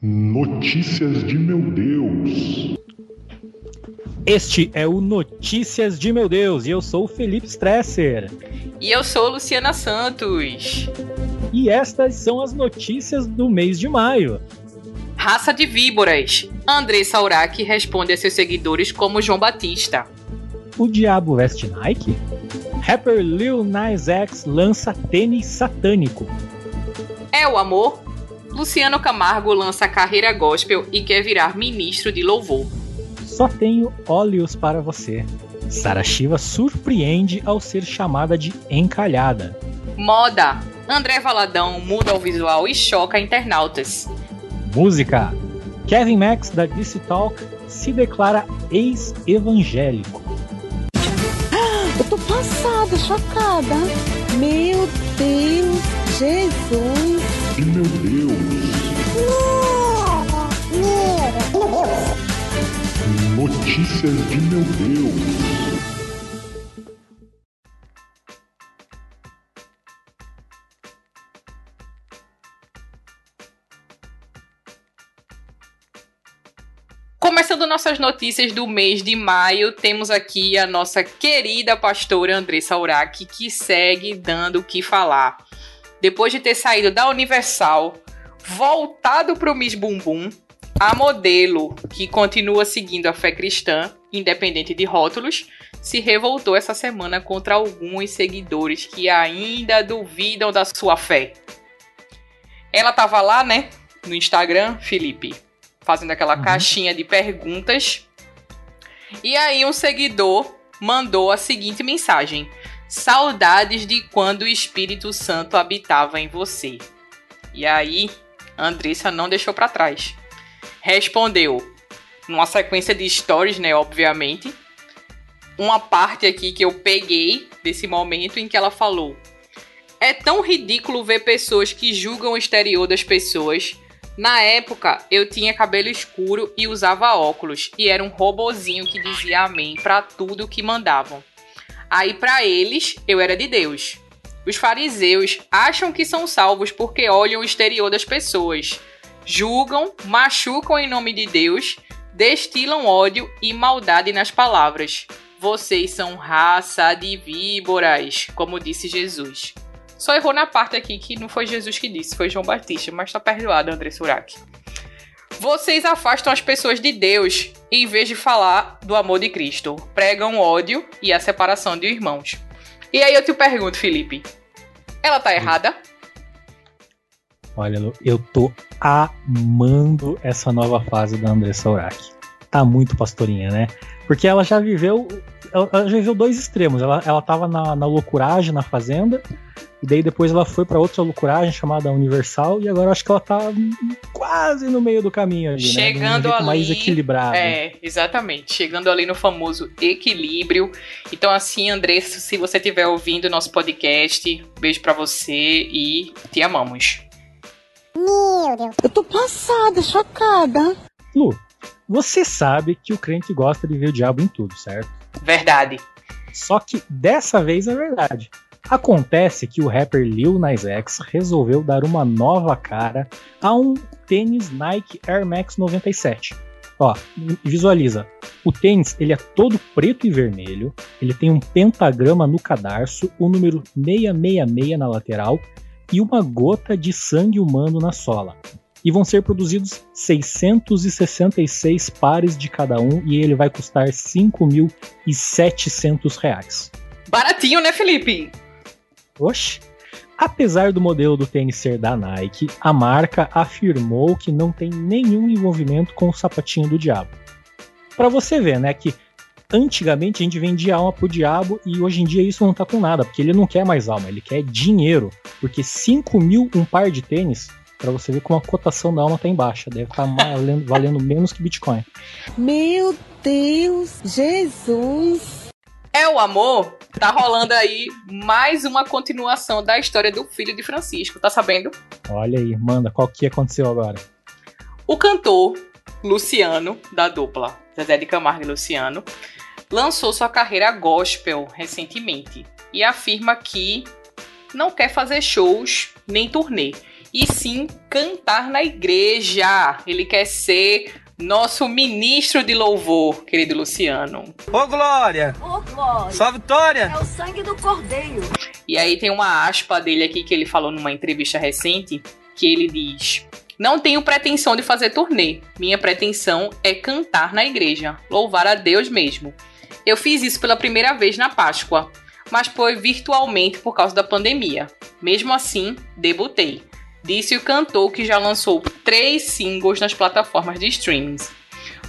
Notícias de meu Deus. Este é o Notícias de Meu Deus e eu sou o Felipe Stresser. E eu sou Luciana Santos. E estas são as notícias do mês de maio. Raça de víboras. Andressa Urach responde a seus seguidores como João Batista. O Diabo Veste Nike? Rapper Lil Nas X lança tênis satânico. É o amor? Luciano Camargo lança carreira gospel e quer virar ministro de louvor. Só tenho óleos para você. Sara Shiva surpreende ao ser chamada de encalhada. Moda. André Valadão muda o visual e choca internautas. Música. Kevin Max da DC Talk se declara ex-evangélico. Eu tô passada, chocada. Meu Deus, Jesus. E meu Deus. Notícias de meu Deus. Começando nossas notícias do mês de maio, temos aqui a nossa querida pastora Andressa Urach, que segue dando o que falar. Depois de ter saído da Universal, voltado para o Miss Bumbum, a modelo, que continua seguindo a fé cristã, independente de rótulos, se revoltou essa semana contra alguns seguidores que ainda duvidam da sua fé. Ela tava lá, né, no Instagram, Felipe, fazendo aquela Uhum. caixinha de perguntas. E aí um seguidor mandou a seguinte mensagem: Saudades de quando o Espírito Santo habitava em você. E aí, Andressa não deixou pra trás. Respondeu numa sequência de stories, né, obviamente. Uma parte aqui que eu peguei desse momento em que ela falou: É tão ridículo ver pessoas que julgam o exterior das pessoas. Na época, eu tinha cabelo escuro e usava óculos, e era um robozinho que dizia amém pra tudo que mandavam. Aí pra eles, eu era de Deus. Os fariseus acham que são salvos porque olham o exterior das pessoas. Julgam, machucam em nome de Deus, destilam ódio e maldade nas palavras. Vocês são raça de víboras, como disse Jesus. Só errou na parte aqui que não foi Jesus que disse, foi João Batista, mas tá perdoado, André Surak. Vocês afastam as pessoas de Deus em vez de falar do amor de Cristo. Pregam ódio e a separação de irmãos. E aí eu te pergunto, Felipe, ela tá errada? Olha, eu tô amando essa nova fase da Andressa Urach. Tá muito pastorinha, né? Porque ela já viveu. Ela ela já viveu dois extremos. Ela, ela tava na, na loucuragem, na fazenda, e daí depois ela foi pra outra loucuragem chamada Universal, e agora eu acho que ela tá quase no meio do caminho ali, né? Um Chegando jeito ali, mais equilibrado. É, exatamente. Chegando ali no famoso equilíbrio. Então, assim, Andressa, se você estiver ouvindo nosso podcast, beijo pra você e te amamos. Eu tô passada, chocada. Lu, você sabe que o crente gosta de ver o diabo em tudo, certo? Verdade. Só que dessa vez é verdade. Acontece que o rapper Lil Nas X resolveu dar uma nova cara a um tênis Nike Air Max 97. Ó, visualiza. O tênis, ele é todo preto e vermelho, ele tem um pentagrama no cadarço, o número 666 na lateral e uma gota de sangue humano na sola. E vão ser produzidos 666 pares de cada um e ele vai custar 5.700 reais. Baratinho, né, Felipe? Oxe. Apesar do modelo do tênis ser da Nike, a marca afirmou que não tem nenhum envolvimento com o sapatinho do diabo. Pra você ver, né, que antigamente a gente vendia alma pro diabo e hoje em dia isso não tá com nada, porque ele não quer mais alma, ele quer dinheiro. Porque 5 mil um par de tênis, pra você ver como a cotação da alma tá em baixa, deve estar valendo, valendo menos que Bitcoin. Meu Deus, Jesus. É o amor. Tá rolando aí mais uma continuação da história do filho de Francisco, tá sabendo? Olha aí, manda, qual que aconteceu agora? O cantor Luciano, da dupla Zezé de Camargo e Luciano, lançou sua carreira gospel recentemente e afirma que não quer fazer shows nem turnê e sim cantar na igreja. Ele quer ser nosso ministro de louvor, querido Luciano. Ô Glória! Ô, Glória! Só vitória! É o sangue do cordeiro. E aí tem uma aspa dele aqui que ele falou numa entrevista recente, que ele diz: Não tenho pretensão de fazer turnê. Minha pretensão é cantar na igreja, louvar a Deus mesmo. Eu fiz isso pela primeira vez na Páscoa, mas foi virtualmente por causa da pandemia. Mesmo assim, debutei. Disse o cantor que já lançou três singles nas plataformas de streamings.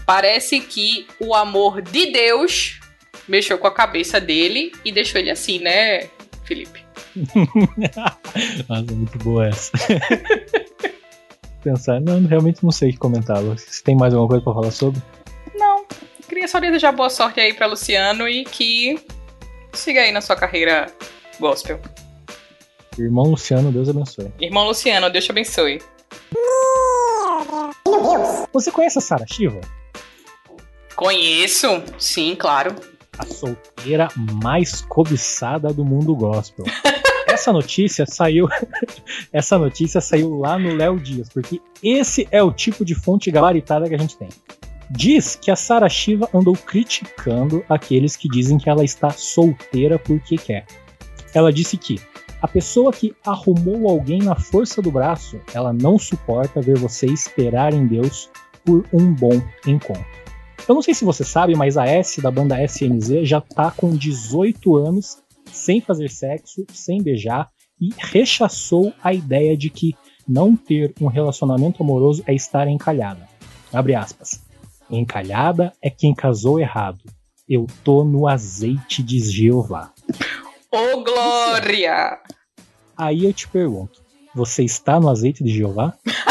Parece que o amor de Deus mexeu com a cabeça dele e deixou ele assim, né, Felipe? Nossa, muito boa essa. Pensar, não, realmente não sei o que comentar. Você tem mais alguma coisa pra falar sobre? Não. Queria só desejar boa sorte aí pra Luciano e que siga aí na sua carreira gospel. Irmão Luciano, Deus abençoe. Irmão Luciano, Deus te abençoe. Você conhece a Sara Shiva? Conheço, sim, claro. A solteira mais cobiçada do mundo gospel. Essa notícia saiu. Essa notícia saiu lá no Léo Dias, porque esse é o tipo de fonte gabaritada que a gente tem. Diz que a Sara Shiva andou criticando aqueles que dizem que ela está solteira porque quer. Ela disse que a pessoa que arrumou alguém na força do braço, ela não suporta ver você esperar em Deus por um bom encontro. Eu não sei se você sabe, mas a S da banda SNZ já tá com 18 anos sem fazer sexo, sem beijar e rechaçou a ideia de que não ter um relacionamento amoroso é estar encalhada. Abre aspas. Encalhada é quem casou errado. Eu tô no azeite de Jeová. Ô, Glória! Aí eu te pergunto, você está no azeite de Jeová?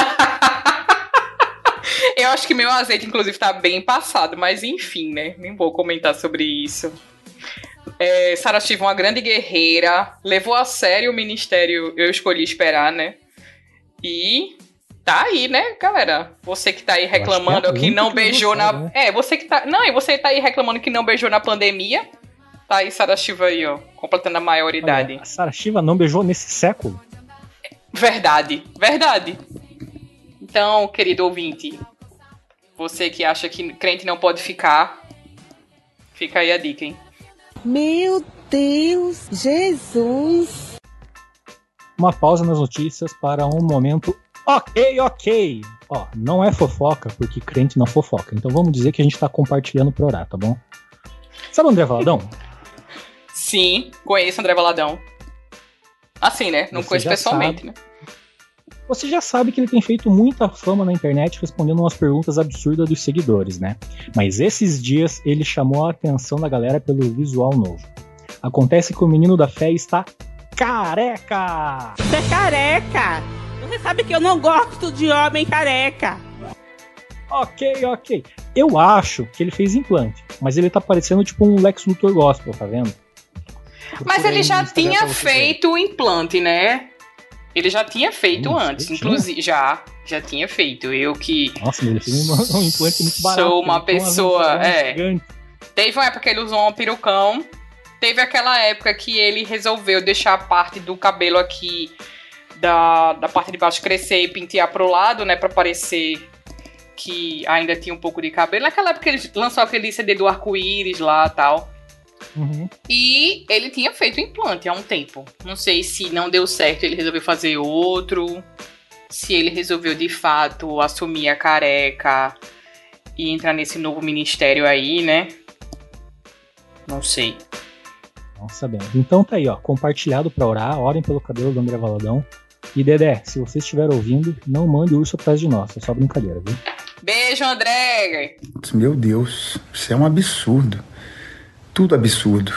Eu acho que meu azeite, inclusive, tá bem passado, mas enfim, né? Nem vou comentar sobre isso. É, Sarah Shiva, uma grande guerreira, levou a sério o ministério Eu Escolhi Esperar, né? E tá aí, né, galera? Você que tá aí reclamando que é que, não que beijou na. né? É, você que tá. Não, e você tá aí reclamando que não beijou na pandemia. Tá aí Sarah Shiva aí, ó, completando a maioridade. Olha, a Sara Shiva não beijou nesse século? Verdade, verdade. Então, querido ouvinte, você que acha que crente não pode ficar, fica aí a dica, hein? Meu Deus, Jesus. Uma pausa nas notícias para um momento. Ok, ok. Ó, não é fofoca, porque crente não fofoca. Então vamos dizer que a gente tá compartilhando pra orar, tá bom? Sabe o André Valadão? Sim, conheço André Valadão. Assim, né? Não Você conheço pessoalmente, sabe. né? Você já sabe que ele tem feito muita fama na internet respondendo umas perguntas absurdas dos seguidores, né? Mas esses dias ele chamou a atenção da galera pelo visual novo. Acontece que o menino da fé está careca! Você é careca! Você sabe que eu não gosto de homem careca! Ok, ok. Eu acho que ele fez implante, mas ele tá parecendo tipo um Lex Luthor gospel, tá vendo? Mas ele já tinha feito o implante, né? Ele já tinha feito Hum, antes, inclusive. Já, já tinha feito. Eu que Nossa, ele fez um, um implante muito barato. Sou uma pessoa, é. gigante. Teve uma época que ele usou um perucão. Teve aquela época que ele resolveu deixar a parte do cabelo aqui da, da parte de baixo crescer e pentear pro lado, né? Pra parecer que ainda tinha um pouco de cabelo. Naquela época ele lançou aquele CD do arco-íris lá e tal. Uhum. E ele tinha feito implante há um tempo. Não sei se não deu certo, ele resolveu fazer outro. Se ele resolveu de fato assumir a careca e entrar nesse novo ministério aí, né? Não sei. Não sabemos. Então tá aí, ó. Compartilhado pra orar. Orem pelo cabelo do André Valadão. E Dedé, se você estiver ouvindo, não mande o urso atrás de nós. É só brincadeira, viu? Beijo, André! Meu Deus, isso é um absurdo. Tudo absurdo.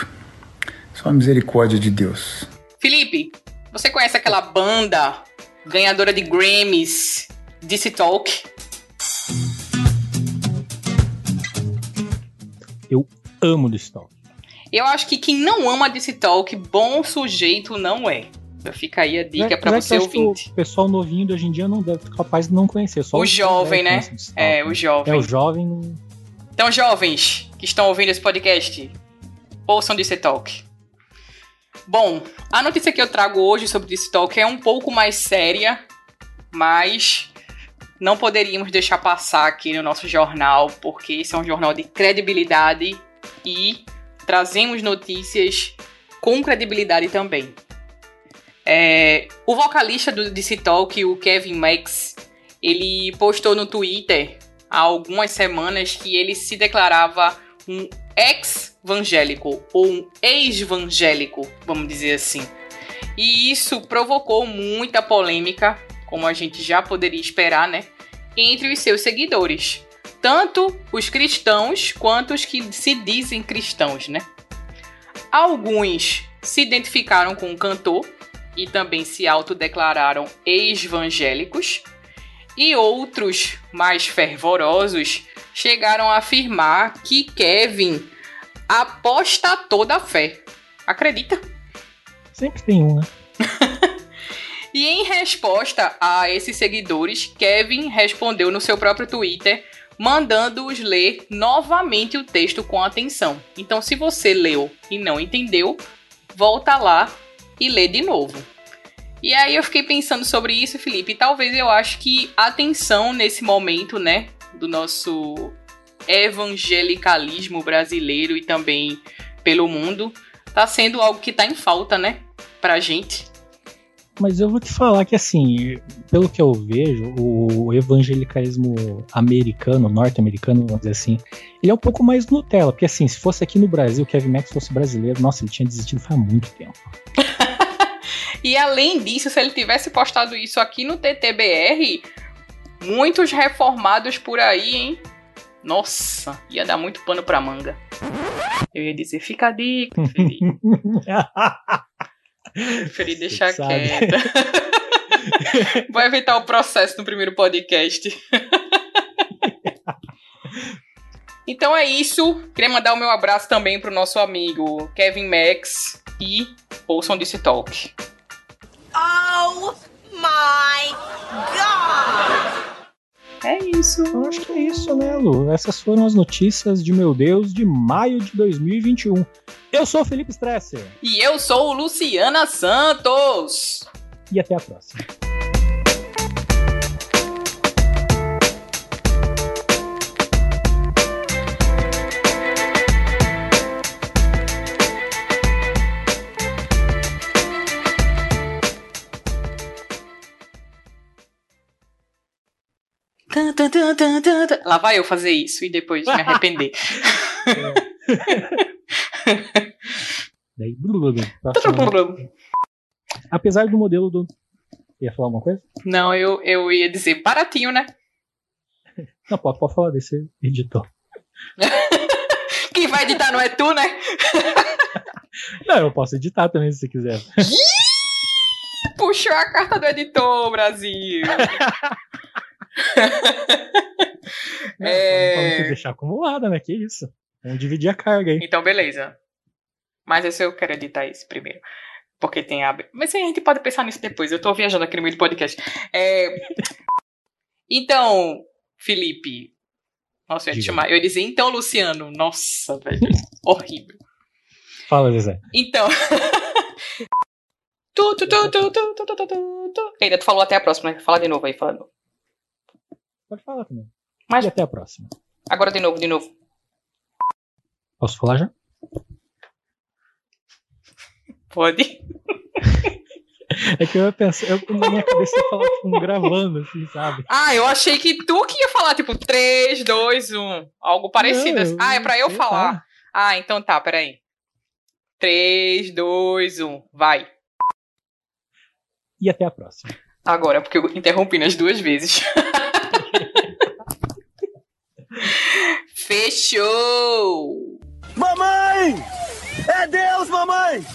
Só a misericórdia de Deus. Felipe, você conhece aquela banda ganhadora de Grammys, DC Talk? Amo do Stalk. Eu acho que quem não ama DC Talk, bom sujeito não é. Fica aí a dica pra Apesar que você eu ouvinte. O pessoal novinho de hoje em dia não deve ser capaz de não conhecer. Só O os jovem, né? É, o jovem. É, o jovem. Então, jovens que estão ouvindo esse podcast, ouçam DC Talk. Bom, a notícia que eu trago hoje sobre DC Talk é um pouco mais séria mas não poderíamos deixar passar aqui no nosso jornal, porque esse é um jornal de credibilidade e trazemos notícias com credibilidade também. É, o vocalista do DC Talk, o Kevin Max, ele postou no Twitter há algumas semanas que ele se declarava um ex-evangélico ou um ex-evangélico, vamos dizer assim. E isso provocou muita polêmica, como a gente já poderia esperar, né? Entre os seus seguidores. Tanto os cristãos quanto os que se dizem cristãos, né? Alguns se identificaram com o cantor e também se autodeclararam ex-evangélicos, e outros mais fervorosos chegaram a afirmar que Kevin apostatou da fé. Acredita? Sempre tem um, né? E em resposta a esses seguidores, Kevin respondeu no seu próprio Twitter, mandando-os ler novamente o texto com atenção. Então, se você leu e não entendeu, volta lá e lê de novo. E aí eu fiquei pensando sobre isso, Felipe, e talvez eu acho que a atenção nesse momento, né, do nosso evangelicalismo brasileiro e também pelo mundo, tá sendo algo que tá em falta, né, pra gente. Mas eu vou te falar que, assim, pelo que eu vejo, o evangelicalismo americano, norte-americano, vamos dizer assim, ele é um pouco mais Nutella. Porque, assim, se fosse aqui no Brasil, o Kevin Max fosse brasileiro, nossa, ele tinha desistido faz muito tempo. E além disso, se ele tivesse postado isso aqui no TTBR, muitos reformados por aí, hein? Nossa, ia dar muito pano pra manga. Eu ia dizer, fica a dica, Felipe. Preferi deixar quieta. Vou evitar o processo no primeiro podcast. então é isso. Queria mandar o meu abraço também pro nosso amigo Kevin Max e ouçam desse talk. Oh my god! É isso. Eu acho que é isso, né, Lu? Essas foram as notícias de meu Deus de maio de 2021. Eu sou o Felipe Stresser E eu sou o Luciana Santos. e até a próxima. Tan, tan, tan, tan, tan. Lá vai eu fazer isso e depois me arrepender. Daí. Próxima. Apesar do modelo do. Ia falar alguma coisa? Não, eu, eu ia dizer baratinho, né? Não, pode, pode falar desse editor. Quem vai editar não é tu, né? Não, eu posso editar também se você quiser. Puxou a carta do editor, Brasil. É. Você deixar acumulada, né? Que isso. Vamos dividir a carga aí. Então, beleza. Mas esse eu quero editar esse primeiro. Porque tem a. Mas a gente pode pensar nisso depois. Eu tô viajando aqui no meio do podcast. É... Então, Felipe. Nossa, eu ia te chamar. Eu ia dizer, então, Luciano. Nossa, velho. Horrível. Fala, Zezé. Então. tu, tu, tu, tu, tu, tu, tu, tu, tu, tu. Ainda tu falou até a próxima, né? Fala de novo aí, fala de novo. Pode falar também. Mas E até a próxima. agora de novo, de novo. Posso falar já? Pode. É que eu ia pensar, eu, na minha cabeça ia falar tipo, um gravando, assim, sabe? Ah, eu achei que tu que ia falar, tipo, 3, 2, 1. Algo parecido. Não, assim. Ah, é pra eu falar. lá. Ah, então tá, peraí. 3, 2, 1. Vai. E até a próxima. Agora, porque eu interrompi nas duas vezes. Fechou! Mamãe! É Deus, mamãe!